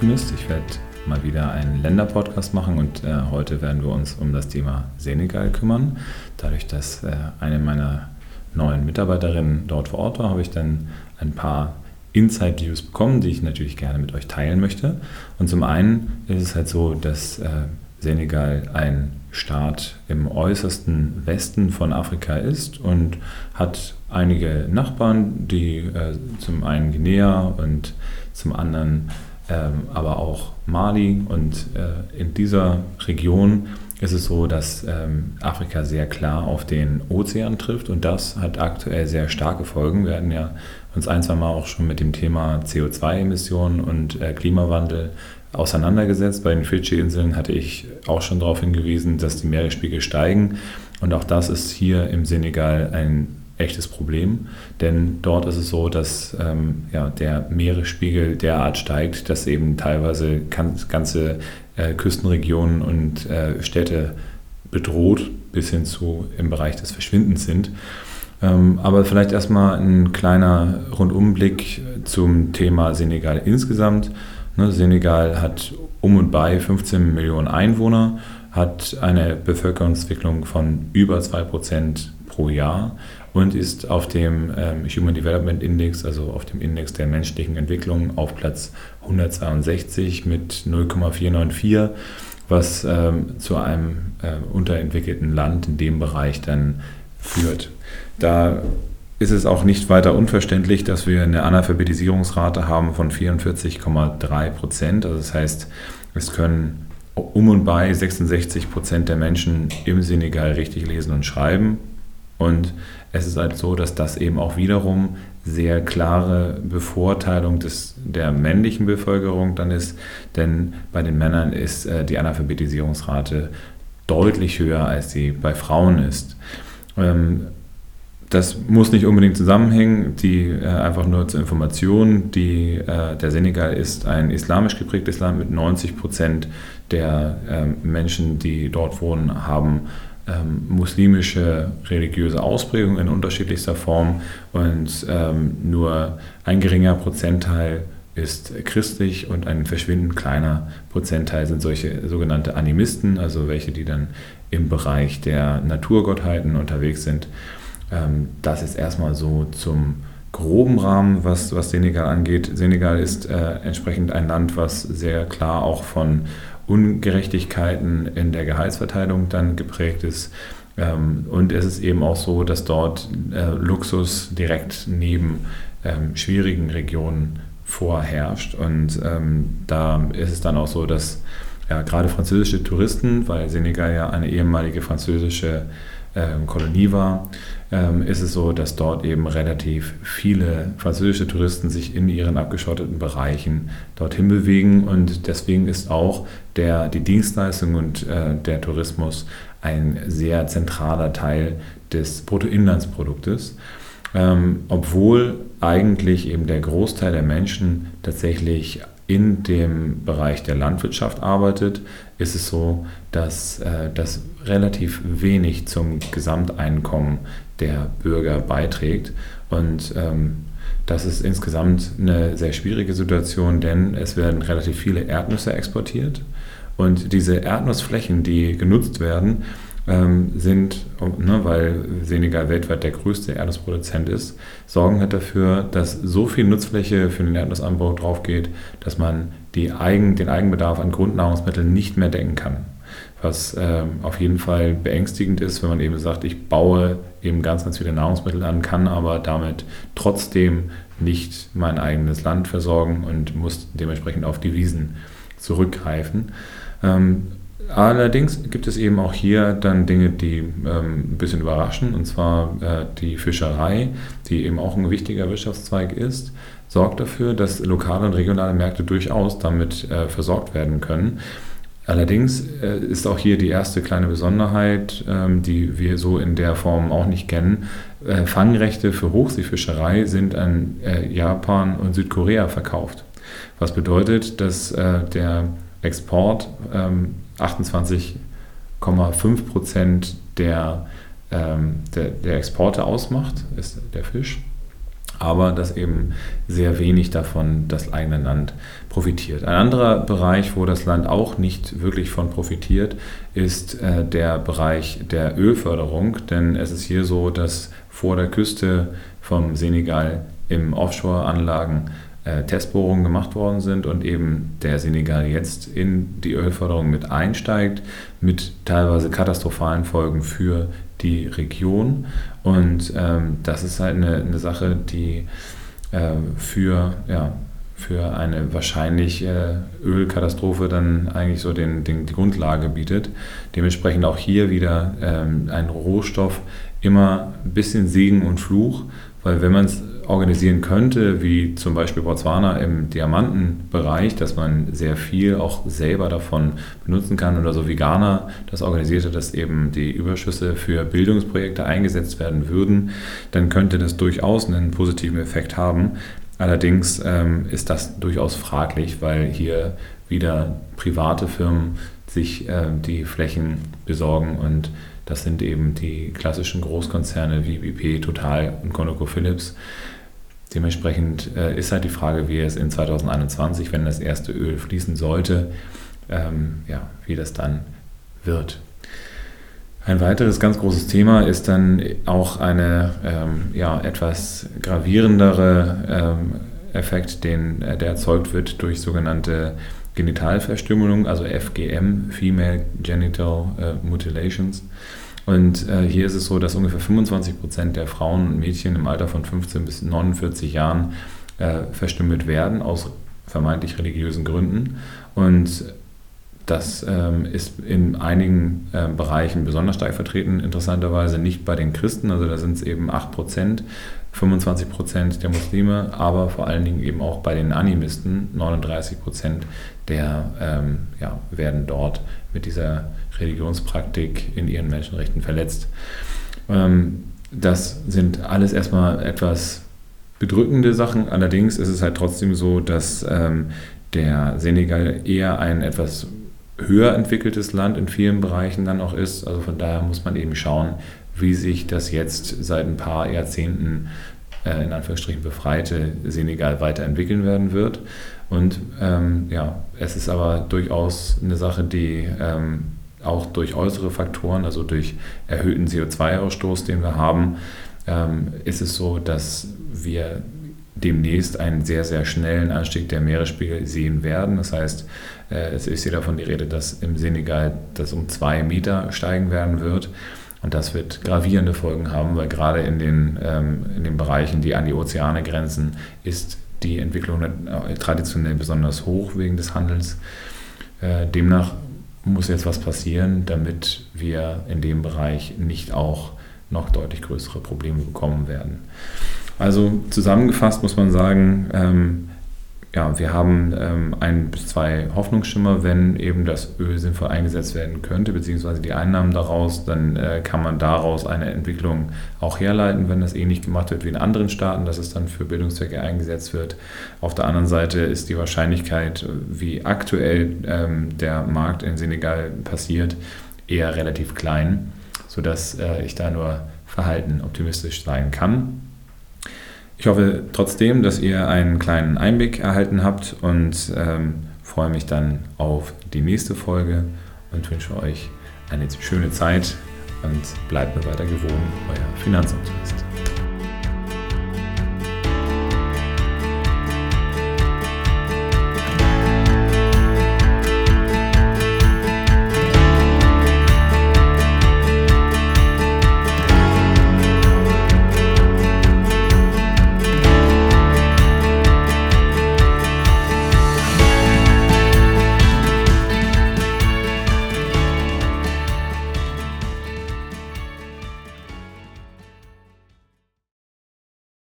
Finanzoptimist. Ich werde mal wieder einen Länderpodcast machen und äh, heute werden wir uns um das Thema Senegal kümmern. Dadurch, dass äh, eine meiner neuen Mitarbeiterinnen dort vor Ort war, habe ich dann ein paar Inside-Views bekommen, die ich natürlich gerne mit euch teilen möchte. Und zum einen ist es halt so, dass äh, Senegal ein Staat im äußersten Westen von Afrika ist und hat einige Nachbarn, die äh, zum einen Guinea und zum anderen aber auch Mali. Und äh, in dieser Region ist es so, dass ähm, Afrika sehr klar auf den Ozean trifft und das hat aktuell sehr starke Folgen. Wir hatten ja uns ein, zwei Mal auch schon mit dem Thema CO2-Emissionen und äh, Klimawandel auseinandergesetzt. Bei den Fidschi-Inseln hatte ich auch schon darauf hingewiesen, dass die Meeresspiegel steigen und auch das ist hier im Senegal ein echtes Problem, denn dort ist es so, dass ähm, ja, der Meeresspiegel derart steigt, dass eben teilweise ganze äh, Küstenregionen und äh, Städte bedroht bis hin zu im Bereich des Verschwindens sind. Ähm, aber vielleicht erstmal ein kleiner Rundumblick zum Thema Senegal insgesamt. Ne, Senegal hat um und bei 15 Millionen Einwohner, hat eine Bevölkerungsentwicklung von über 2% pro Jahr und ist auf dem ähm, Human Development Index, also auf dem Index der menschlichen Entwicklung, auf Platz 162 mit 0,494, was ähm, zu einem äh, unterentwickelten Land in dem Bereich dann führt. Da ist es auch nicht weiter unverständlich, dass wir eine Analphabetisierungsrate haben von 44,3 Prozent. Also das heißt, es können um und bei 66 Prozent der Menschen im Senegal richtig lesen und schreiben. Und es ist halt so, dass das eben auch wiederum sehr klare Bevorteilung des, der männlichen Bevölkerung dann ist, denn bei den Männern ist äh, die Analphabetisierungsrate deutlich höher, als sie bei Frauen ist. Ähm, das muss nicht unbedingt zusammenhängen, die äh, einfach nur zur Information. Die, äh, der Senegal ist ein islamisch geprägtes Land mit 90 Prozent der äh, Menschen, die dort wohnen, haben ähm, muslimische religiöse Ausprägung in unterschiedlichster Form und ähm, nur ein geringer Prozentteil ist christlich und ein verschwindend kleiner Prozentteil sind solche sogenannte Animisten, also welche, die dann im Bereich der Naturgottheiten unterwegs sind. Ähm, das ist erstmal so zum groben Rahmen, was, was Senegal angeht. Senegal ist äh, entsprechend ein Land, was sehr klar auch von Ungerechtigkeiten in der Gehaltsverteilung dann geprägt ist. Ähm, und es ist eben auch so, dass dort äh, Luxus direkt neben ähm, schwierigen Regionen vorherrscht. Und ähm, da ist es dann auch so, dass ja, gerade französische Touristen, weil Senegal ja eine ehemalige französische ähm, Kolonie war, ähm, ist es so, dass dort eben relativ viele französische Touristen sich in ihren abgeschotteten Bereichen dorthin bewegen und deswegen ist auch der, die Dienstleistung und äh, der Tourismus ein sehr zentraler Teil des Bruttoinlandsproduktes. Ähm, obwohl eigentlich eben der Großteil der Menschen tatsächlich in dem Bereich der Landwirtschaft arbeitet, ist es so, dass äh, das relativ wenig zum Gesamteinkommen der Bürger beiträgt. Und ähm, das ist insgesamt eine sehr schwierige Situation, denn es werden relativ viele Erdnüsse exportiert. Und diese Erdnussflächen, die genutzt werden, ähm, sind, ne, weil Senegal weltweit der größte Erdnussproduzent ist, sorgen halt dafür, dass so viel Nutzfläche für den Erdnussanbau draufgeht, dass man die Eigen, den Eigenbedarf an Grundnahrungsmitteln nicht mehr decken kann. Was ähm, auf jeden Fall beängstigend ist, wenn man eben sagt, ich baue eben ganz, ganz viele Nahrungsmittel an, kann aber damit trotzdem nicht mein eigenes Land versorgen und muss dementsprechend auf Devisen zurückgreifen. Ähm, Allerdings gibt es eben auch hier dann Dinge, die ähm, ein bisschen überraschen, und zwar äh, die Fischerei, die eben auch ein wichtiger Wirtschaftszweig ist, sorgt dafür, dass lokale und regionale Märkte durchaus damit äh, versorgt werden können. Allerdings äh, ist auch hier die erste kleine Besonderheit, ähm, die wir so in der Form auch nicht kennen. Äh, Fangrechte für Hochseefischerei sind an äh, Japan und Südkorea verkauft. Was bedeutet, dass äh, der Export ähm, 28,5 Prozent der, ähm, der, der, Exporte ausmacht, ist der Fisch. aber dass eben sehr wenig davon das eigene Land profitiert. Ein anderer Bereich, wo das Land auch nicht wirklich von profitiert, ist äh, der Bereich der Ölförderung, denn es ist hier so, dass vor der Küste vom Senegal im Offshore-Anlagen äh, Testbohrungen gemacht worden sind und eben der Senegal jetzt in die Ölförderung mit einsteigt, mit teilweise katastrophalen Folgen für die Region. Und ähm, das ist halt eine, eine Sache, die äh, für, ja, für eine wahrscheinliche äh, Ölkatastrophe dann eigentlich so den, den, die Grundlage bietet. Dementsprechend auch hier wieder ähm, ein Rohstoff immer ein bisschen Segen und Fluch, weil wenn man es organisieren könnte, wie zum Beispiel Botswana im Diamantenbereich, dass man sehr viel auch selber davon benutzen kann oder so wie Ghana das organisierte, dass eben die Überschüsse für Bildungsprojekte eingesetzt werden würden, dann könnte das durchaus einen positiven Effekt haben. Allerdings ähm, ist das durchaus fraglich, weil hier wieder private Firmen sich äh, die Flächen besorgen und das sind eben die klassischen Großkonzerne wie BP, Total und ConocoPhillips. Dementsprechend äh, ist halt die Frage, wie es in 2021, wenn das erste Öl fließen sollte, ähm, ja, wie das dann wird. Ein weiteres ganz großes Thema ist dann auch eine ähm, ja, etwas gravierendere ähm, Effekt, den, äh, der erzeugt wird durch sogenannte Genitalverstümmelung, also FGM, Female Genital äh, Mutilations. Und äh, hier ist es so, dass ungefähr 25 Prozent der Frauen und Mädchen im Alter von 15 bis 49 Jahren äh, verstümmelt werden aus vermeintlich religiösen Gründen. Und das ähm, ist in einigen äh, Bereichen besonders stark vertreten, interessanterweise nicht bei den Christen, also da sind es eben 8 Prozent, 25 Prozent der Muslime, aber vor allen Dingen eben auch bei den Animisten, 39 Prozent der ähm, ja, werden dort mit dieser Religionspraktik in ihren Menschenrechten verletzt. Ähm, das sind alles erstmal etwas bedrückende Sachen. Allerdings ist es halt trotzdem so, dass ähm, der Senegal eher ein etwas höher entwickeltes Land in vielen Bereichen dann auch ist. Also von daher muss man eben schauen, wie sich das jetzt seit ein paar Jahrzehnten äh, in Anführungsstrichen befreite Senegal weiterentwickeln werden wird. Und ähm, ja, es ist aber durchaus eine Sache, die ähm, auch durch äußere Faktoren, also durch erhöhten CO2-Ausstoß, den wir haben, ähm, ist es so, dass wir demnächst einen sehr, sehr schnellen Anstieg der Meeresspiegel sehen werden. Das heißt, äh, es ist hier davon die Rede, dass im Senegal das um zwei Meter steigen werden wird. Und das wird gravierende Folgen haben, weil gerade in den, ähm, in den Bereichen, die an die Ozeane grenzen, ist die Entwicklung traditionell besonders hoch wegen des Handels. Äh, demnach muss jetzt was passieren, damit wir in dem Bereich nicht auch noch deutlich größere Probleme bekommen werden. Also zusammengefasst muss man sagen, ähm, ja, wir haben ähm, ein bis zwei Hoffnungsschimmer, wenn eben das Öl sinnvoll eingesetzt werden könnte, beziehungsweise die Einnahmen daraus, dann äh, kann man daraus eine Entwicklung auch herleiten, wenn das ähnlich gemacht wird wie in anderen Staaten, dass es dann für Bildungszwecke eingesetzt wird. Auf der anderen Seite ist die Wahrscheinlichkeit, wie aktuell ähm, der Markt in Senegal passiert, eher relativ klein, sodass äh, ich da nur verhalten optimistisch sein kann. Ich hoffe trotzdem, dass ihr einen kleinen Einblick erhalten habt und ähm, freue mich dann auf die nächste Folge und wünsche euch eine schöne Zeit und bleibt mir weiter gewogen, euer Finanzamt.